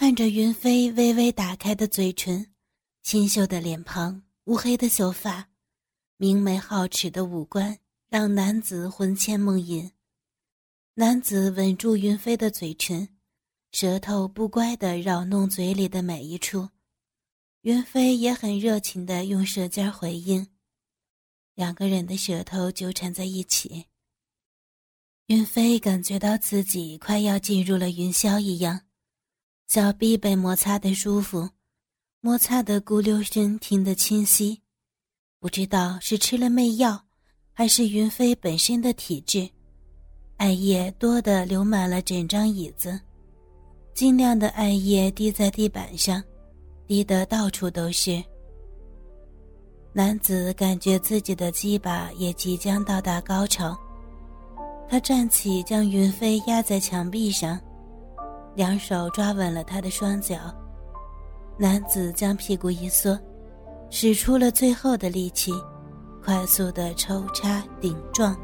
看着云飞微微打开的嘴唇，清秀的脸庞，乌黑的秀发，明媚皓齿的五官，让男子魂牵梦萦。男子吻住云飞的嘴唇，舌头不乖地扰弄嘴里的每一处。云飞也很热情地用舌尖回应，两个人的舌头纠缠在一起。云飞感觉到自己快要进入了云霄一样，小臂被摩擦的舒服，摩擦的咕溜声听得清晰。不知道是吃了媚药，还是云飞本身的体质，艾叶多得流满了整张椅子，晶亮的艾叶滴在地板上。滴得到处都是。男子感觉自己的鸡巴也即将到达高潮，他站起，将云飞压在墙壁上，两手抓稳了他的双脚。男子将屁股一缩，使出了最后的力气，快速的抽插顶撞，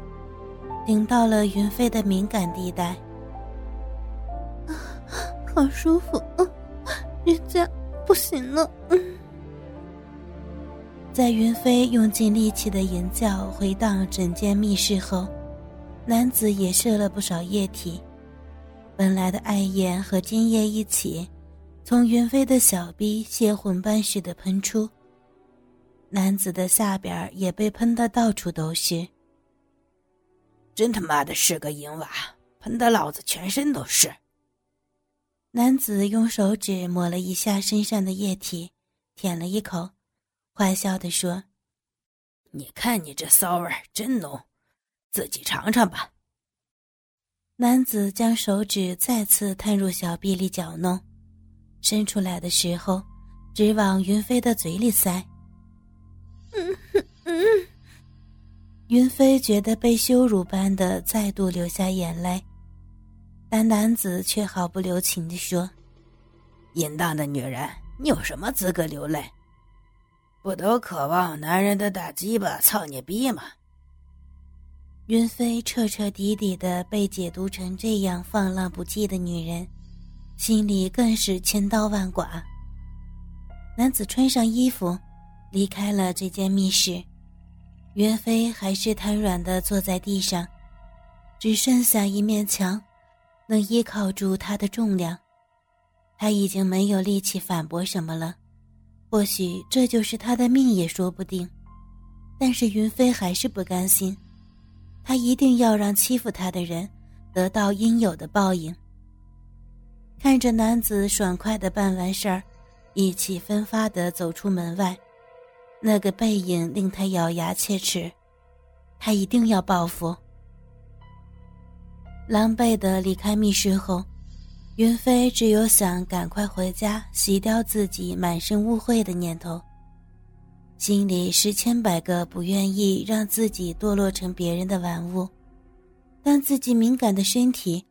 顶到了云飞的敏感地带。啊，好舒服，嗯，人家。不行了，嗯。在云飞用尽力气的吟叫回荡整间密室后，男子也射了不少液体。本来的艾叶和精液一起，从云飞的小臂泄混般似的喷出。男子的下边也被喷得到处都是。真他妈的是个淫娃，喷得老子全身都是。男子用手指抹了一下身上的液体，舔了一口，坏笑地说：“你看你这骚味真浓，自己尝尝吧。”男子将手指再次探入小臂里搅弄，伸出来的时候，直往云飞的嘴里塞。嗯嗯，云飞觉得被羞辱般的，再度流下眼泪。但男子却毫不留情地说：“淫荡的女人，你有什么资格流泪？不都渴望男人的大鸡巴操你逼吗？”云飞彻彻底底的被解读成这样放浪不羁的女人，心里更是千刀万剐。男子穿上衣服，离开了这间密室。云飞还是瘫软的坐在地上，只剩下一面墙。能依靠住他的重量，他已经没有力气反驳什么了。或许这就是他的命也说不定。但是云飞还是不甘心，他一定要让欺负他的人得到应有的报应。看着男子爽快的办完事儿，意气风发的走出门外，那个背影令他咬牙切齿。他一定要报复。狼狈的离开密室后，云飞只有想赶快回家洗掉自己满身污秽的念头，心里是千百个不愿意让自己堕落成别人的玩物，但自己敏感的身体，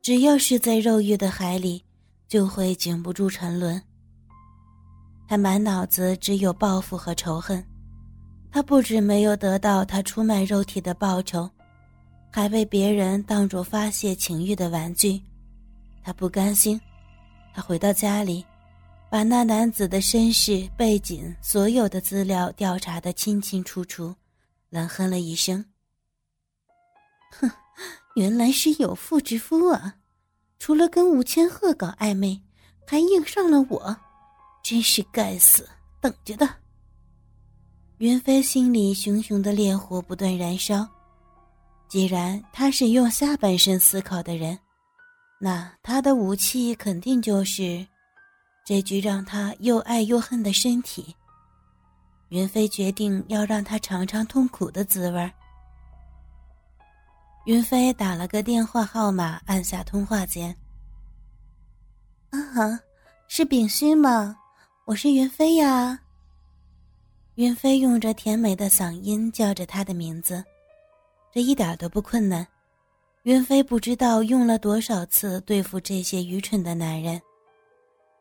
只要是在肉欲的海里，就会经不住沉沦。他满脑子只有报复和仇恨，他不止没有得到他出卖肉体的报酬。还被别人当作发泄情欲的玩具，他不甘心。他回到家里，把那男子的身世背景所有的资料调查得清清楚楚，冷哼了一声：“哼，原来是有妇之夫啊！除了跟吴千鹤搞暧昧，还硬上了我，真是该死，等着的。”云飞心里熊熊的烈火不断燃烧。既然他是用下半身思考的人，那他的武器肯定就是这具让他又爱又恨的身体。云飞决定要让他尝尝痛苦的滋味。云飞打了个电话号码，按下通话键。啊哈，是炳勋吗？我是云飞呀。云飞用着甜美的嗓音叫着他的名字。这一点都不困难，云飞不知道用了多少次对付这些愚蠢的男人。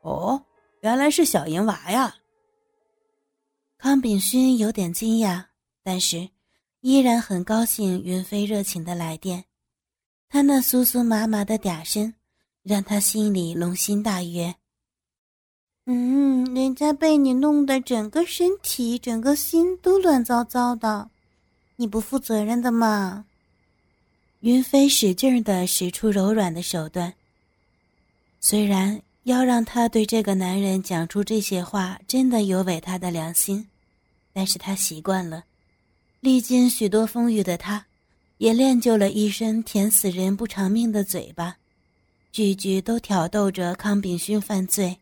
哦，原来是小银娃呀！康炳勋有点惊讶，但是依然很高兴云飞热情的来电。他那酥酥麻麻的嗲声，让他心里龙心大悦。嗯，人家被你弄得整个身体、整个心都乱糟糟的，你不负责任的嘛。云飞使劲的使出柔软的手段。虽然要让他对这个男人讲出这些话，真的有违他的良心，但是他习惯了。历经许多风雨的他，也练就了一身甜死人不偿命的嘴巴，句句都挑逗着康炳勋犯罪。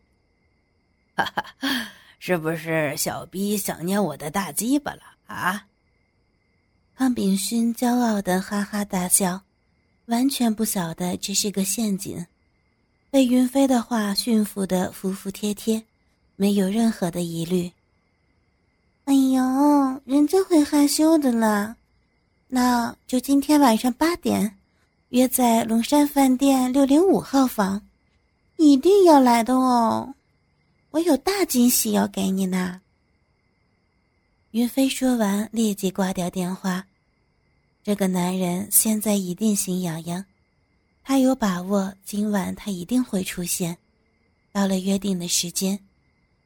哈哈，是不是小逼想念我的大鸡巴了啊？康炳勋骄傲的哈哈大笑，完全不晓得这是个陷阱，被云飞的话驯服的服服帖帖，没有任何的疑虑。哎呦，人家会害羞的啦，那就今天晚上八点，约在龙山饭店六零五号房，一定要来的哦，我有大惊喜要给你呢。云飞说完，立即挂掉电话。这个男人现在一定心痒痒，他有把握今晚他一定会出现。到了约定的时间，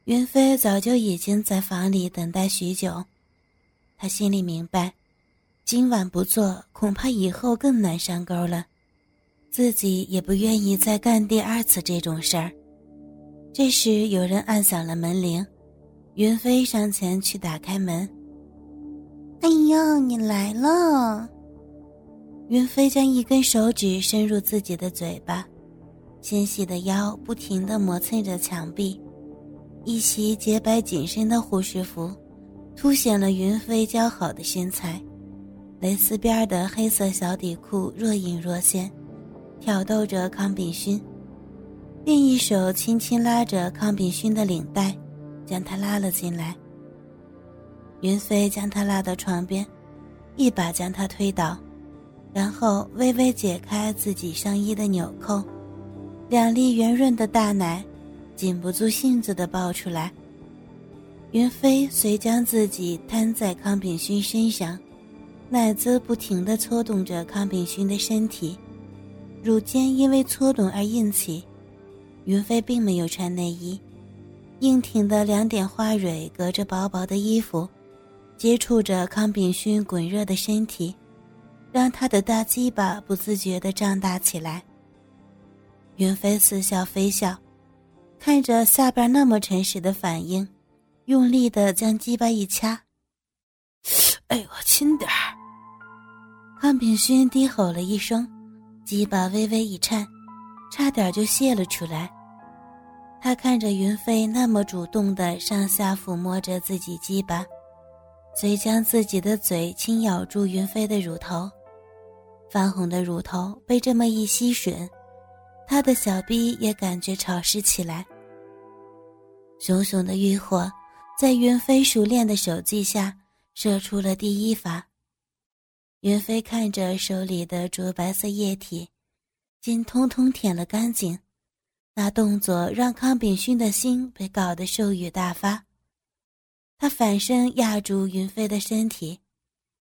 云飞早就已经在房里等待许久。他心里明白，今晚不做，恐怕以后更难上钩了。自己也不愿意再干第二次这种事儿。这时，有人按响了门铃。云飞上前去打开门。哎呀，你来了！云飞将一根手指伸入自己的嘴巴，纤细的腰不停地磨蹭着墙壁。一袭洁白紧身的护士服，凸显了云飞姣好的身材。蕾丝边的黑色小底裤若隐若现，挑逗着康炳勋。另一手轻轻拉着康炳勋的领带。将他拉了进来。云飞将他拉到床边，一把将他推倒，然后微微解开自己上衣的纽扣，两粒圆润的大奶，禁不住性子的爆出来。云飞遂将自己瘫在康炳勋身上，奶子不停地搓动着康炳勋的身体，乳尖因为搓动而硬起。云飞并没有穿内衣。硬挺的两点花蕊隔着薄薄的衣服，接触着康炳勋滚热的身体，让他的大鸡巴不自觉地胀大起来。云飞似笑非笑，看着下边那么诚实的反应，用力地将鸡巴一掐。哎呦，轻点儿！康炳勋低吼了一声，鸡巴微微一颤，差点就泄了出来。他看着云飞那么主动的上下抚摸着自己鸡巴，遂将自己的嘴轻咬住云飞的乳头，泛红的乳头被这么一吸吮，他的小臂也感觉潮湿起来。熊熊的欲火在云飞熟练的手技下射出了第一发。云飞看着手里的浊白色液体，竟通通舔了干净。那动作让康炳勋的心被搞得兽欲大发，他反身压住云飞的身体，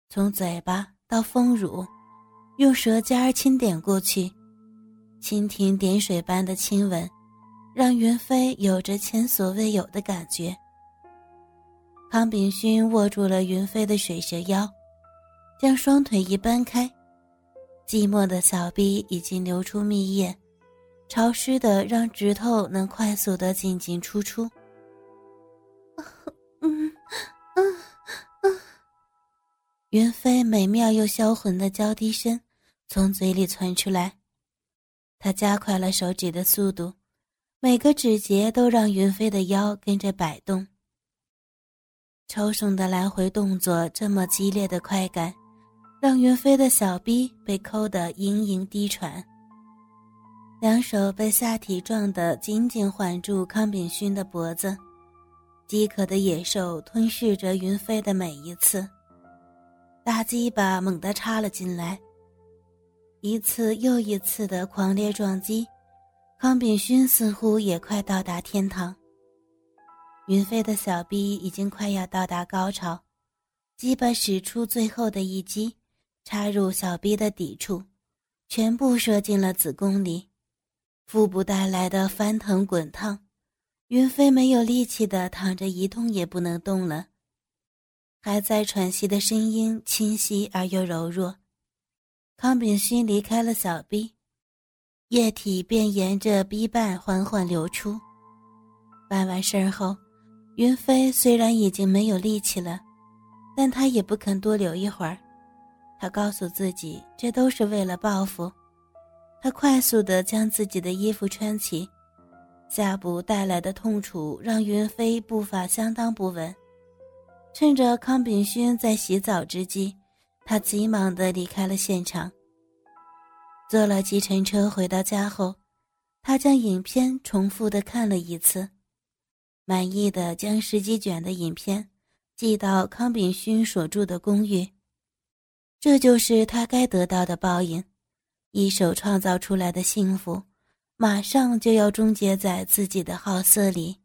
从嘴巴到丰乳，用舌尖轻点过去，蜻蜓点水般的亲吻，让云飞有着前所未有的感觉。康炳勋握住了云飞的水蛇腰，将双腿一搬开，寂寞的小臂已经流出蜜液。潮湿的，让指头能快速的进进出出。嗯嗯，云飞美妙又销魂的娇低声从嘴里窜出来，他加快了手指的速度，每个指节都让云飞的腰跟着摆动。抽送的来回动作，这么激烈的快感，让云飞的小臂被抠得盈盈低喘。两手被下体撞得紧紧环住康炳勋的脖子，饥渴的野兽吞噬着云飞的每一次。大鸡巴猛地插了进来，一次又一次的狂烈撞击，康炳勋似乎也快到达天堂。云飞的小臂已经快要到达高潮，鸡巴使出最后的一击，插入小臂的底处，全部射进了子宫里。腹部带来的翻腾滚烫，云飞没有力气的躺着，一动也不能动了。还在喘息的声音清晰而又柔弱。康炳勋离开了小臂，液体便沿着臂瓣缓缓流出。办完事儿后，云飞虽然已经没有力气了，但他也不肯多留一会儿。他告诉自己，这都是为了报复。他快速地将自己的衣服穿起，下部带来的痛楚让云飞步伐相当不稳。趁着康炳勋在洗澡之际，他急忙地离开了现场。坐了计程车回到家后，他将影片重复地看了一次，满意的将十几卷的影片寄到康炳勋所住的公寓。这就是他该得到的报应，一手创造出来的幸福，马上就要终结在自己的好色里。